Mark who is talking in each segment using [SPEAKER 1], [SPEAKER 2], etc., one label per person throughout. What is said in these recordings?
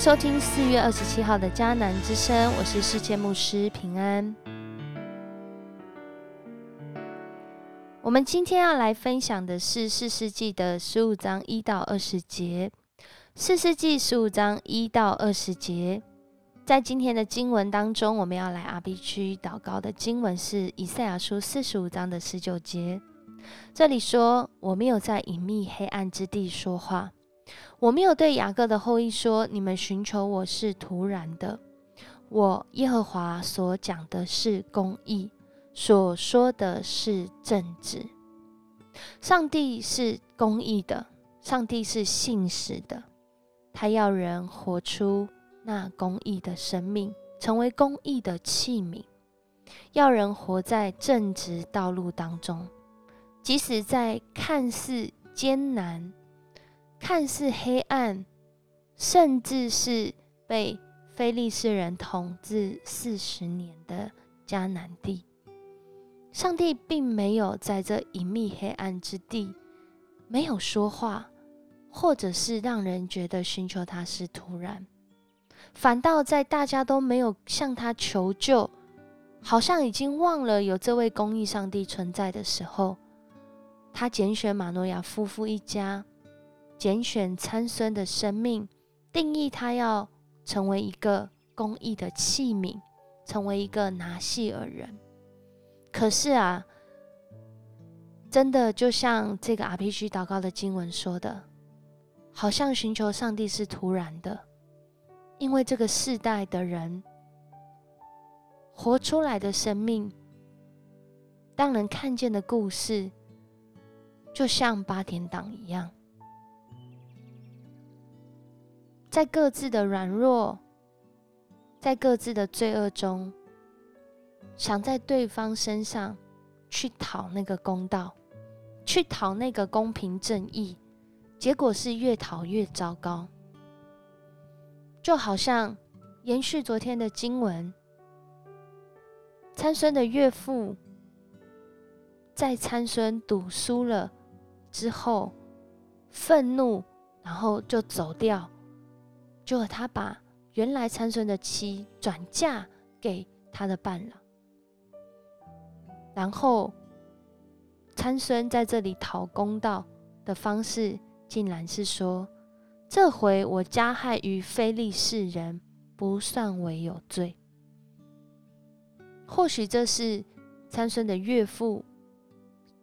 [SPEAKER 1] 收听四月二十七号的迦南之声，我是世界牧师平安。我们今天要来分享的是四世纪的十五章一到二十节。四世纪十五章一到二十节，在今天的经文当中，我们要来 R B 区祷告的经文是以赛亚书四十五章的十九节。这里说：“我没有在隐秘黑暗之地说话。”我没有对雅各的后裔说：“你们寻求我是突然的。”我耶和华所讲的是公义，所说的是正直。上帝是公义的，上帝是信实的，他要人活出那公义的生命，成为公义的器皿，要人活在正直道路当中，即使在看似艰难。看似黑暗，甚至是被非利士人统治四十年的迦南地，上帝并没有在这隐秘黑暗之地没有说话，或者是让人觉得寻求他是突然，反倒在大家都没有向他求救，好像已经忘了有这位公义上帝存在的时候，他拣选马诺亚夫妇一家。拣选参孙的生命，定义他要成为一个公义的器皿，成为一个拿细尔人。可是啊，真的就像这个 RPG 祷告的经文说的，好像寻求上帝是突然的，因为这个世代的人活出来的生命，当人看见的故事，就像八点档一样。在各自的软弱，在各自的罪恶中，想在对方身上去讨那个公道，去讨那个公平正义，结果是越讨越糟糕。就好像延续昨天的经文，参孙的岳父在参孙赌输了之后，愤怒，然后就走掉。就他把原来参孙的妻转嫁给他的伴郎，然后参孙在这里讨公道的方式，竟然是说：这回我加害于非利士人，不算为有罪。或许这是参孙的岳父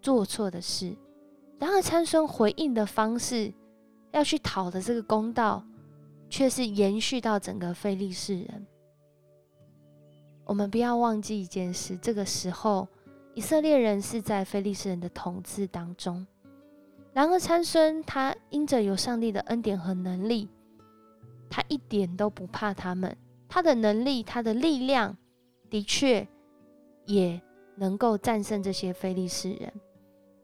[SPEAKER 1] 做错的事，然而参孙回应的方式，要去讨的这个公道。却是延续到整个非利士人。我们不要忘记一件事：这个时候，以色列人是在非利士人的统治当中。然而参孙他因着有上帝的恩典和能力，他一点都不怕他们。他的能力、他的力量，的确也能够战胜这些非利士人，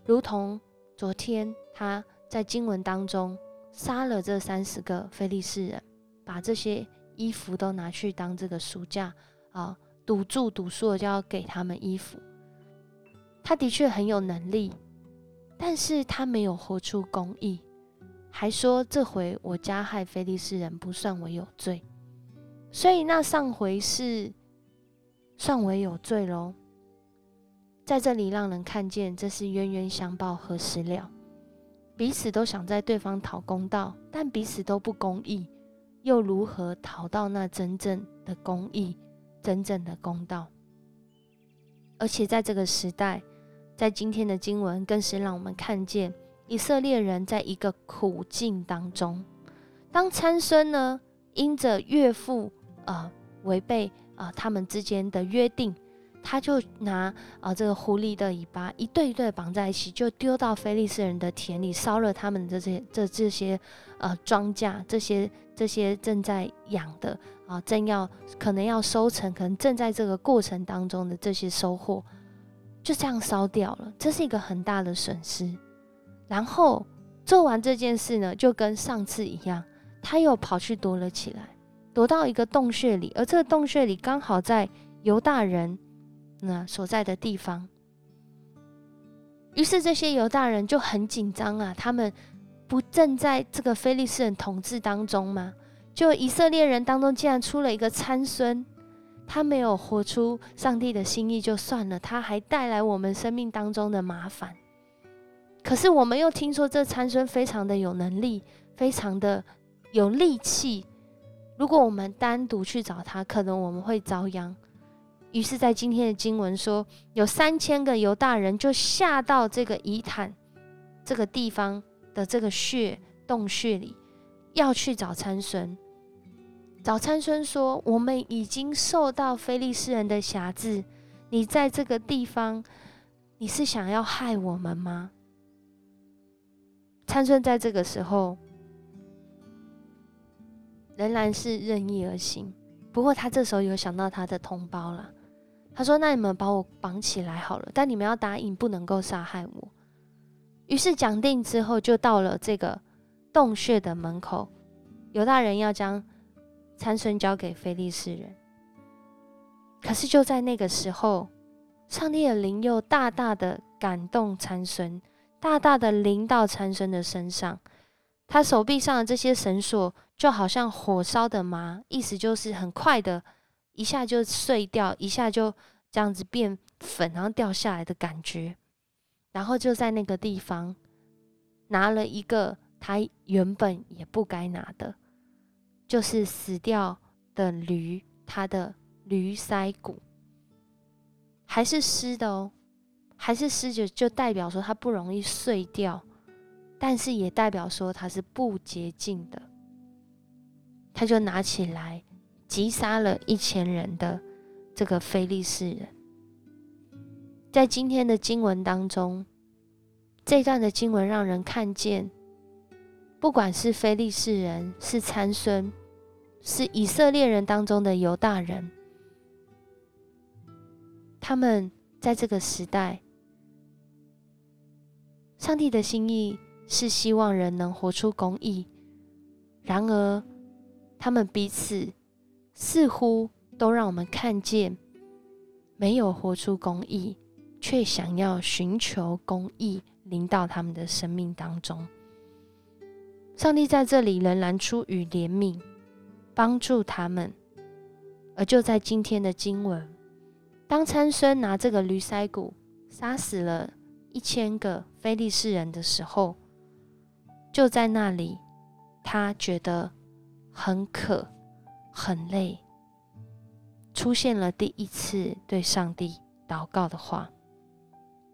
[SPEAKER 1] 如同昨天他在经文当中。杀了这三十个非利士人，把这些衣服都拿去当这个赎价啊，赌注赌输了就要给他们衣服。他的确很有能力，但是他没有活出公义，还说这回我加害非利士人不算为有罪，所以那上回是算为有罪喽。在这里让人看见，这是冤冤相报何时了。彼此都想在对方讨公道，但彼此都不公义，又如何讨到那真正的公义、真正的公道？而且在这个时代，在今天的经文，更是让我们看见以色列人在一个苦境当中。当参孙呢，因着岳父啊违背啊他们之间的约定。他就拿啊这个狐狸的尾巴一对一对绑在一起，就丢到菲利斯人的田里，烧了他们的这些这这些呃庄稼，这些这些正在养的啊，正要可能要收成，可能正在这个过程当中的这些收获，就这样烧掉了，这是一个很大的损失。然后做完这件事呢，就跟上次一样，他又跑去躲了起来，躲到一个洞穴里，而这个洞穴里刚好在犹大人。那所在的地方，于是这些犹大人就很紧张啊！他们不正在这个菲利斯人统治当中吗？就以色列人当中竟然出了一个参孙，他没有活出上帝的心意就算了，他还带来我们生命当中的麻烦。可是我们又听说这参孙非常的有能力，非常的有力气。如果我们单独去找他，可能我们会遭殃。于是，在今天的经文说，有三千个犹大人就下到这个以坦这个地方的这个穴洞穴里，要去找参孙。找参孙说：“我们已经受到非利士人的辖制，你在这个地方，你是想要害我们吗？”参孙在这个时候仍然是任意而行，不过他这时候有想到他的同胞了。他说：“那你们把我绑起来好了，但你们要答应不能够杀害我。”于是讲定之后，就到了这个洞穴的门口。犹大人要将参孙交给非利士人。可是就在那个时候，上帝的灵又大大的感动参孙，大大的临到参孙的身上。他手臂上的这些绳索就好像火烧的麻，意思就是很快的。一下就碎掉，一下就这样子变粉，然后掉下来的感觉。然后就在那个地方拿了一个他原本也不该拿的，就是死掉的驴，它的驴腮骨还是湿的哦，还是湿就就代表说它不容易碎掉，但是也代表说它是不洁净的。他就拿起来。击杀了一千人的这个非利士人，在今天的经文当中，这段的经文让人看见，不管是非利士人，是参孙，是以色列人当中的犹大人，他们在这个时代，上帝的心意是希望人能活出公义，然而他们彼此。似乎都让我们看见，没有活出公义，却想要寻求公义临到他们的生命当中。上帝在这里仍然出于怜悯，帮助他们。而就在今天的经文，当参孙拿这个驴腮骨杀死了一千个非利士人的时候，就在那里，他觉得很渴。很累，出现了第一次对上帝祷告的话，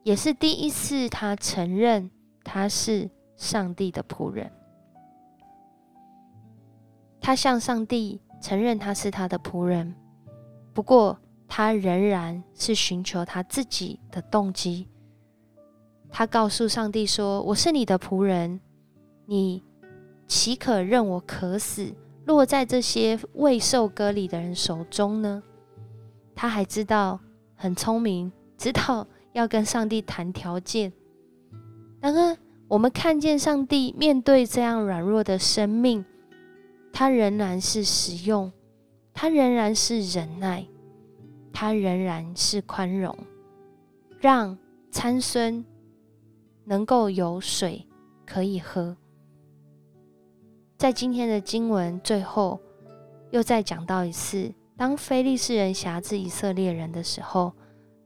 [SPEAKER 1] 也是第一次他承认他是上帝的仆人。他向上帝承认他是他的仆人，不过他仍然是寻求他自己的动机。他告诉上帝说：“我是你的仆人，你岂可任我渴死？”落在这些未受割礼的人手中呢？他还知道很聪明，知道要跟上帝谈条件。然而，我们看见上帝面对这样软弱的生命，他仍然是使用，他仍然是忍耐，他仍然是宽容，让参孙能够有水可以喝。在今天的经文最后，又再讲到一次：当非利士人辖制以色列人的时候，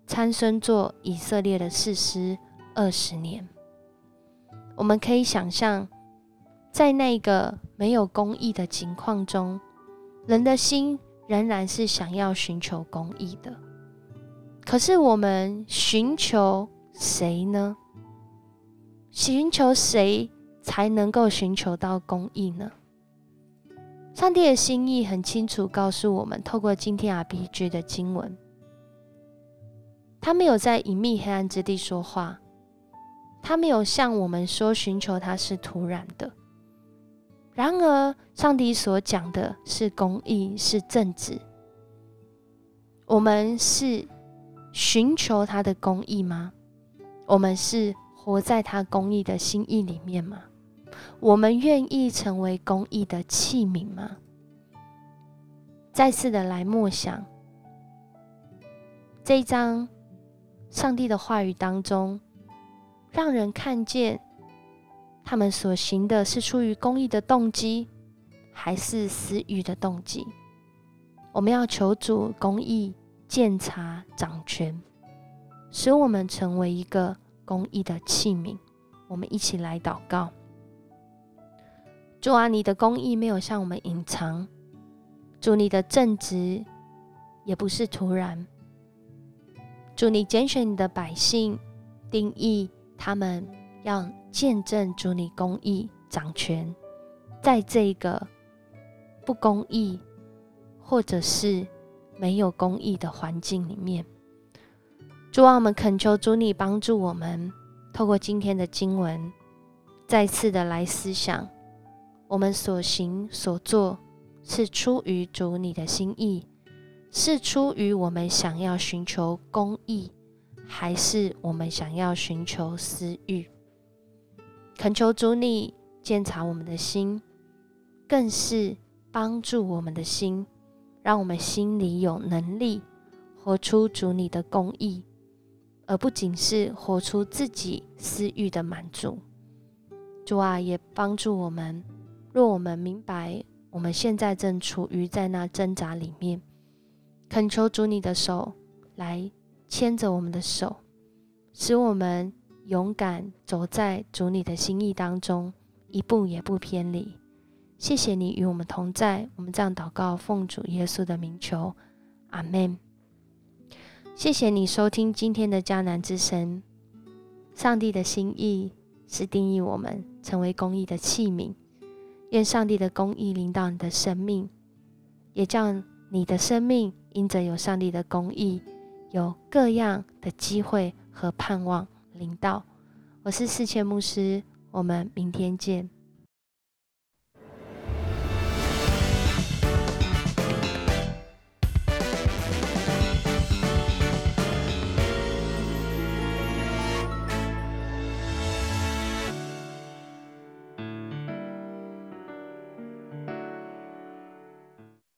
[SPEAKER 1] 参孙做以色列的士师二十年。我们可以想象，在那个没有公义的情况中，人的心仍然是想要寻求公义的。可是，我们寻求谁呢？寻求谁？才能够寻求到公义呢？上帝的心意很清楚，告诉我们，透过今天 RPG 的经文，他没有在隐秘黑暗之地说话，他没有向我们说寻求他是突然的。然而，上帝所讲的是公义，是正直。我们是寻求他的公义吗？我们是活在他公义的心意里面吗？我们愿意成为公义的器皿吗？再次的来默想这一章上帝的话语当中，让人看见他们所行的是出于公义的动机，还是私欲的动机？我们要求主公义鉴察掌权，使我们成为一个公义的器皿。我们一起来祷告：主啊，你的公义没有向我们隐藏；主，你的正直也不是突然；主，你拣选你的百姓，定义他们要见证主你公义掌权，在这个不公义。或者是没有公义的环境里面，主啊，我们恳求主你帮助我们，透过今天的经文，再次的来思想，我们所行所做是出于主你的心意，是出于我们想要寻求公义，还是我们想要寻求私欲？恳求主你鉴察我们的心，更是帮助我们的心。让我们心里有能力活出主你的公义，而不仅是活出自己私欲的满足。主啊，也帮助我们，若我们明白我们现在正处于在那挣扎里面，恳求主你的手来牵着我们的手，使我们勇敢走在主你的心意当中，一步也不偏离。谢谢你与我们同在，我们这样祷告，奉主耶稣的名求，阿门。谢谢你收听今天的迦南之声。上帝的心意是定义我们成为公义的器皿，愿上帝的公义领导你的生命，也叫你的生命因着有上帝的公义，有各样的机会和盼望领导。我是世谦牧师，我们明天见。